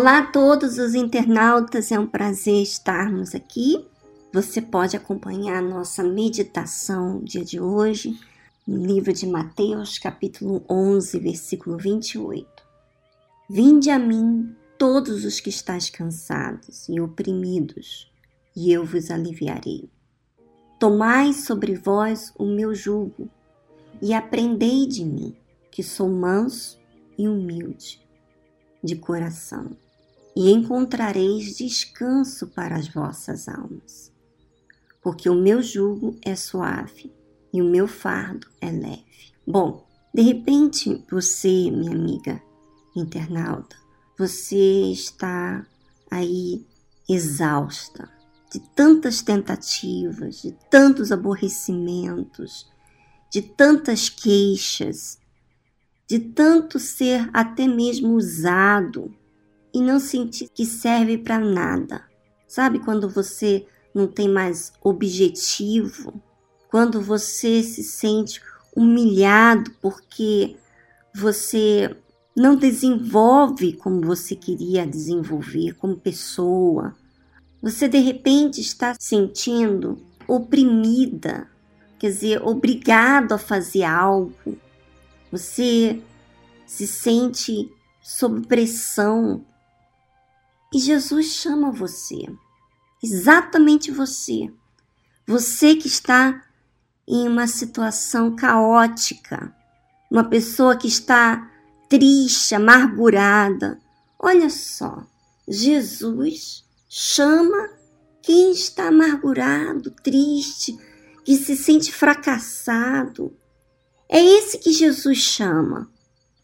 Olá a todos os internautas, é um prazer estarmos aqui. Você pode acompanhar a nossa meditação dia de hoje no livro de Mateus, capítulo 11, versículo 28. Vinde a mim todos os que estáis cansados e oprimidos, e eu vos aliviarei. Tomai sobre vós o meu jugo e aprendei de mim, que sou manso e humilde de coração, e encontrareis descanso para as vossas almas. Porque o meu jugo é suave e o meu fardo é leve. Bom, de repente você, minha amiga internauta, você está aí exausta de tantas tentativas, de tantos aborrecimentos, de tantas queixas, de tanto ser até mesmo usado e não sentir que serve para nada. Sabe quando você não tem mais objetivo? Quando você se sente humilhado porque você não desenvolve como você queria desenvolver como pessoa. Você de repente está sentindo oprimida, quer dizer, obrigado a fazer algo você se sente sob pressão. E Jesus chama você, exatamente você, você que está em uma situação caótica, uma pessoa que está triste, amargurada. Olha só, Jesus chama quem está amargurado, triste, que se sente fracassado, é esse que Jesus chama.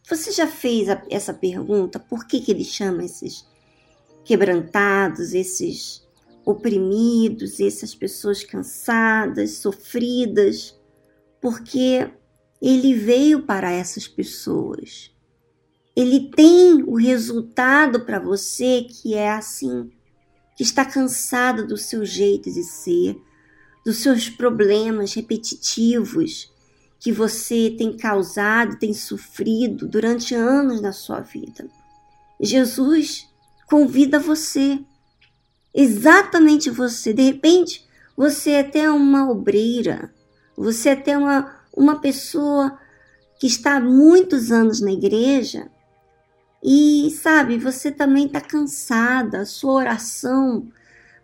Você já fez a, essa pergunta? Por que, que ele chama esses quebrantados, esses oprimidos, essas pessoas cansadas, sofridas? Porque ele veio para essas pessoas. Ele tem o resultado para você que é assim, que está cansado do seu jeito de ser, dos seus problemas repetitivos, que você tem causado, tem sofrido durante anos na sua vida. Jesus convida você, exatamente você. De repente, você é até uma obreira, você é até uma, uma pessoa que está há muitos anos na igreja e, sabe, você também está cansada, sua oração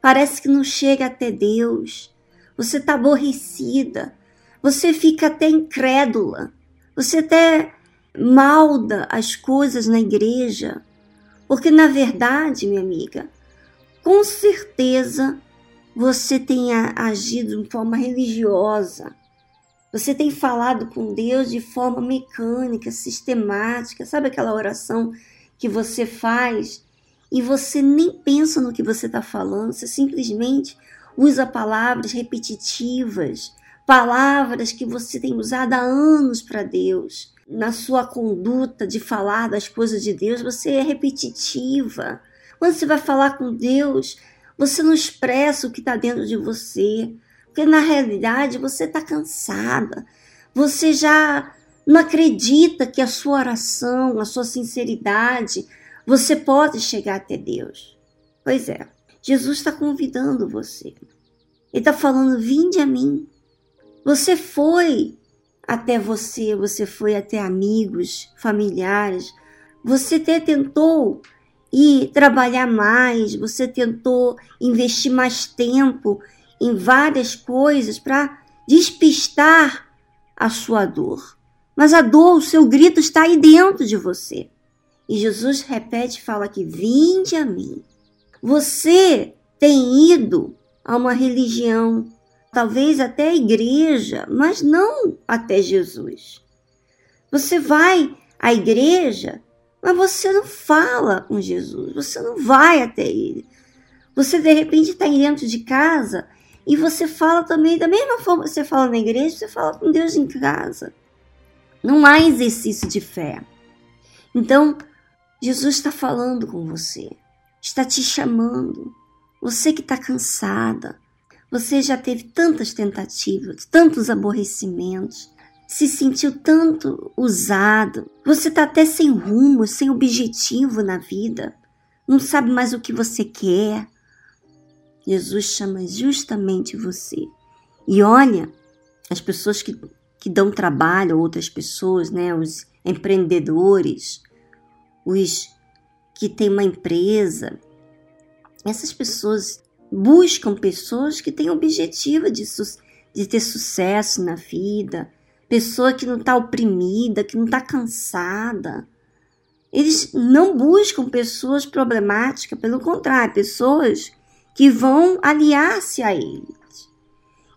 parece que não chega até Deus, você está aborrecida, você fica até incrédula, você até malda as coisas na igreja, porque na verdade, minha amiga, com certeza você tem agido de forma religiosa. Você tem falado com Deus de forma mecânica, sistemática. Sabe aquela oração que você faz e você nem pensa no que você está falando, você simplesmente usa palavras repetitivas, palavras que você tem usado há anos para Deus. Na sua conduta de falar das coisas de Deus, você é repetitiva. Quando você vai falar com Deus, você não expressa o que está dentro de você, porque na realidade você está cansada. Você já não acredita que a sua oração, a sua sinceridade, você pode chegar até Deus. Pois é, Jesus está convidando você. Ele está falando: vinde a mim. Você foi até você, você foi até amigos, familiares, você até tentou ir trabalhar mais, você tentou investir mais tempo em várias coisas para despistar a sua dor. Mas a dor, o seu grito está aí dentro de você. E Jesus repete e fala que vinde a mim. Você tem ido a uma religião talvez até a igreja, mas não até Jesus. Você vai à igreja, mas você não fala com Jesus, você não vai até ele. Você de repente está dentro de casa e você fala também, da mesma forma que você fala na igreja, você fala com Deus em casa. Não há exercício de fé. Então, Jesus está falando com você, está te chamando. Você que está cansada, você já teve tantas tentativas, tantos aborrecimentos, se sentiu tanto usado, você está até sem rumo, sem objetivo na vida. não sabe mais o que você quer. Jesus chama justamente você. E olha, as pessoas que, que dão trabalho outras pessoas, né? Os empreendedores, os que têm uma empresa, essas pessoas buscam pessoas que têm objetivo de, de ter sucesso na vida, pessoa que não está oprimida, que não está cansada. Eles não buscam pessoas problemáticas, pelo contrário, pessoas que vão aliar-se a eles.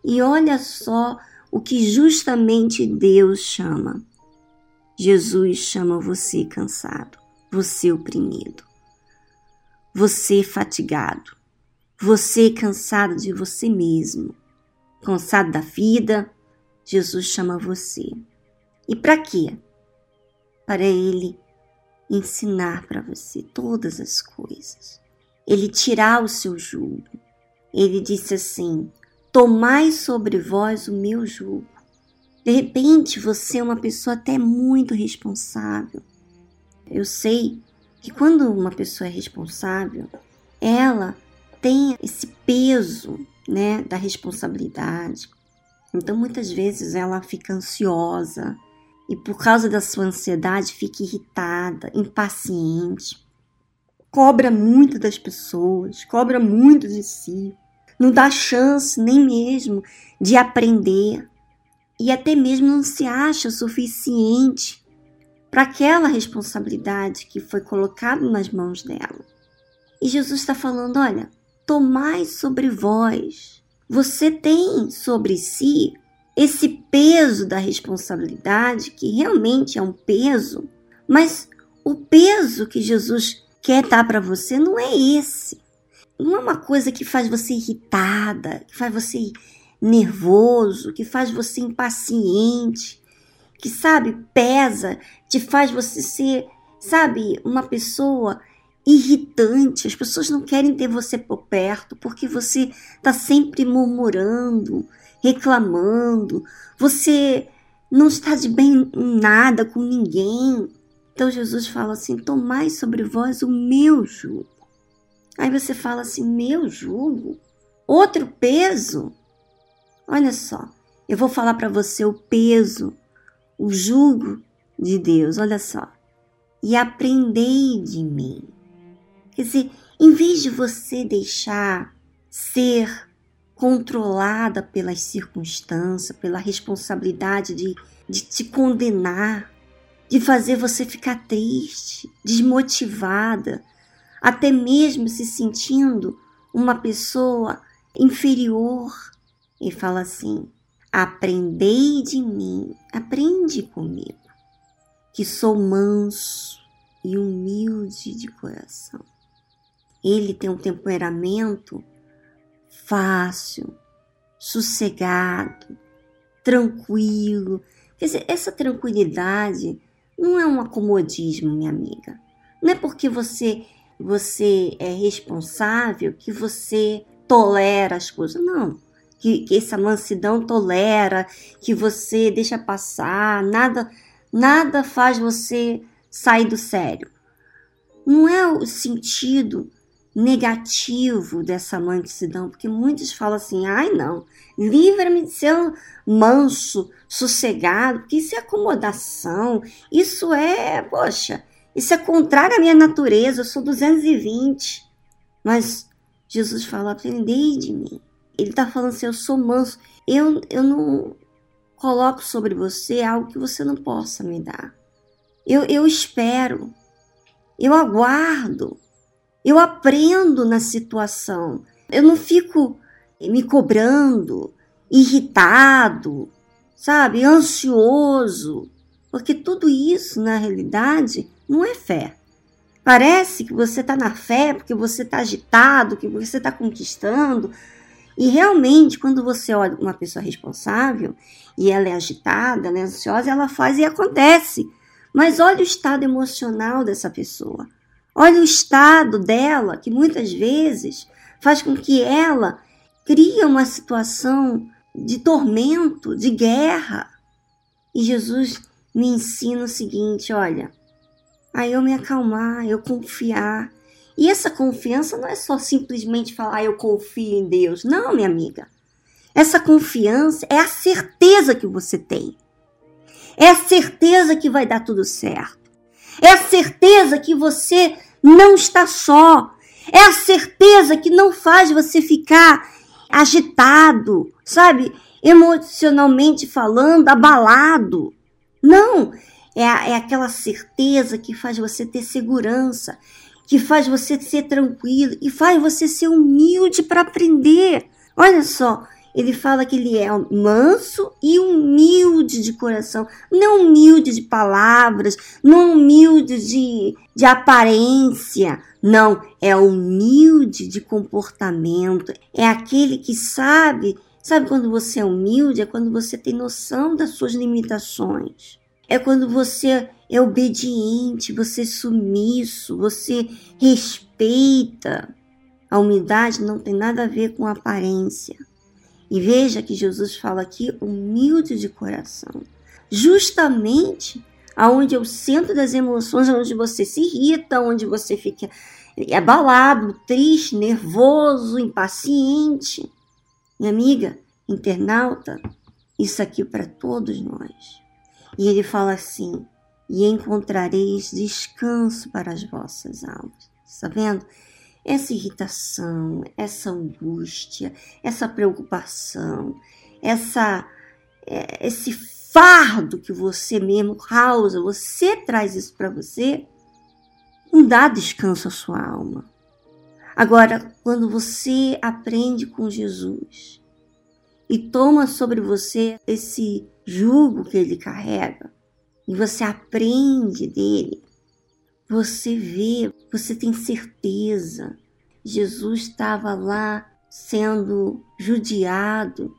E olha só o que justamente Deus chama. Jesus chama você cansado, você oprimido, você fatigado, você cansado de você mesmo, cansado da vida. Jesus chama você. E para quê? Para Ele ensinar para você todas as coisas. Ele tirar o seu jugo. Ele disse assim: Tomai sobre vós o meu jugo. De repente, você é uma pessoa até muito responsável. Eu sei que quando uma pessoa é responsável, ela tem esse peso, né, da responsabilidade. Então, muitas vezes ela fica ansiosa, e por causa da sua ansiedade fica irritada, impaciente, cobra muito das pessoas, cobra muito de si, não dá chance nem mesmo de aprender e até mesmo não se acha suficiente para aquela responsabilidade que foi colocada nas mãos dela. E Jesus está falando: olha, tomai sobre vós. Você tem sobre si esse peso da responsabilidade, que realmente é um peso, mas o peso que Jesus quer dar para você não é esse. Não é uma coisa que faz você irritada, que faz você nervoso, que faz você impaciente, que sabe, pesa, te faz você ser, sabe, uma pessoa irritante. As pessoas não querem ter você por perto porque você está sempre murmurando, reclamando, você não está de bem em nada com ninguém. Então Jesus fala assim: Tomai sobre vós o meu jugo. Aí você fala assim: Meu jugo? Outro peso? Olha só, eu vou falar para você o peso, o jugo de Deus. Olha só. E aprendei de mim. Quer dizer, em vez de você deixar ser controlada pelas circunstâncias, pela responsabilidade de, de te condenar, de fazer você ficar triste, desmotivada, até mesmo se sentindo uma pessoa inferior. E fala assim: aprendei de mim, aprende comigo, que sou manso e humilde de coração. Ele tem um temperamento fácil, sossegado, tranquilo. Quer dizer, essa tranquilidade não é um acomodismo, minha amiga. Não é porque você você é responsável que você tolera as coisas, não. Que, que essa mansidão tolera, que você deixa passar, nada nada faz você sair do sério. Não é o sentido negativo dessa mansidão, porque muitos falam assim: ai não, livra-me de ser manso, sossegado, porque isso é acomodação, isso é, poxa, isso é contrário à minha natureza, eu sou 220. Mas Jesus fala: aprendei de mim. Ele está falando assim: eu sou manso, eu, eu não coloco sobre você algo que você não possa me dar. Eu, eu espero, eu aguardo eu aprendo na situação. Eu não fico me cobrando, irritado, sabe, ansioso, porque tudo isso na realidade não é fé. Parece que você está na fé porque você está agitado, que você está conquistando. E realmente, quando você olha uma pessoa responsável e ela é agitada, ela é ansiosa, ela faz e acontece. Mas olha o estado emocional dessa pessoa. Olha o estado dela, que muitas vezes faz com que ela crie uma situação de tormento, de guerra. E Jesus me ensina o seguinte: olha, a eu me acalmar, eu confiar, E essa confiança não é só simplesmente falar, ah, eu confio em Deus. Não, minha amiga. Essa confiança é a certeza que você tem. É a certeza que vai dar tudo certo. É a certeza que você não está só. É a certeza que não faz você ficar agitado, sabe? Emocionalmente falando, abalado. Não, é, é aquela certeza que faz você ter segurança, que faz você ser tranquilo e faz você ser humilde para aprender. Olha só, ele fala que ele é manso e humilde de coração, não humilde de palavras, não humilde de, de aparência, não, é humilde de comportamento, é aquele que sabe, sabe quando você é humilde? É quando você tem noção das suas limitações. É quando você é obediente, você é sumiço, você respeita. A humildade não tem nada a ver com aparência. E veja que Jesus fala aqui humilde de coração. Justamente aonde é o centro das emoções, onde você se irrita, onde você fica abalado, triste, nervoso, impaciente. Minha amiga, internauta, isso aqui para todos nós. E ele fala assim: e encontrareis descanso para as vossas almas. Está vendo? Essa irritação, essa angústia, essa preocupação, essa é, esse fardo que você mesmo causa, você traz isso para você, não dá descanso à sua alma. Agora, quando você aprende com Jesus e toma sobre você esse jugo que ele carrega, e você aprende dele, você vê, você tem certeza. Jesus estava lá sendo judiado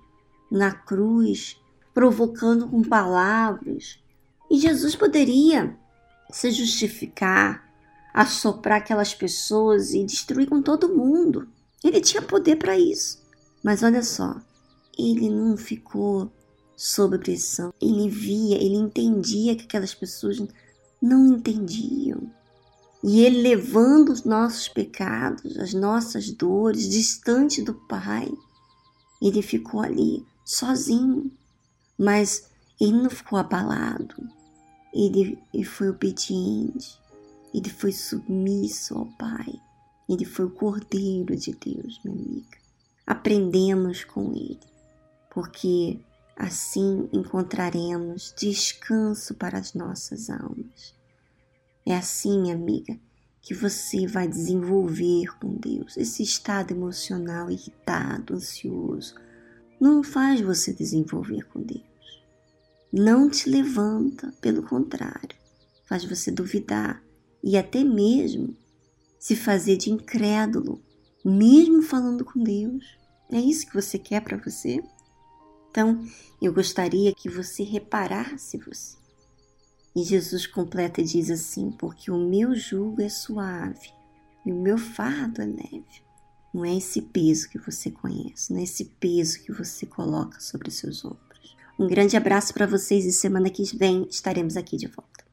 na cruz, provocando com palavras. E Jesus poderia se justificar, assoprar aquelas pessoas e destruir com todo mundo. Ele tinha poder para isso. Mas olha só, ele não ficou sob pressão. Ele via, ele entendia que aquelas pessoas não entendiam. E ele levando os nossos pecados, as nossas dores, distante do Pai, ele ficou ali sozinho. Mas ele não ficou abalado. Ele, ele foi obediente. Ele foi submisso ao Pai. Ele foi o Cordeiro de Deus, minha amiga. Aprendemos com ele, porque assim encontraremos descanso para as nossas almas. É assim, minha amiga, que você vai desenvolver com Deus. Esse estado emocional irritado, ansioso, não faz você desenvolver com Deus. Não te levanta, pelo contrário, faz você duvidar e até mesmo se fazer de incrédulo, mesmo falando com Deus. É isso que você quer para você? Então, eu gostaria que você reparasse você e Jesus completa e diz assim: Porque o meu jugo é suave e o meu fardo é leve. Não é esse peso que você conhece, não é esse peso que você coloca sobre os seus ombros. Um grande abraço para vocês e semana que vem estaremos aqui de volta.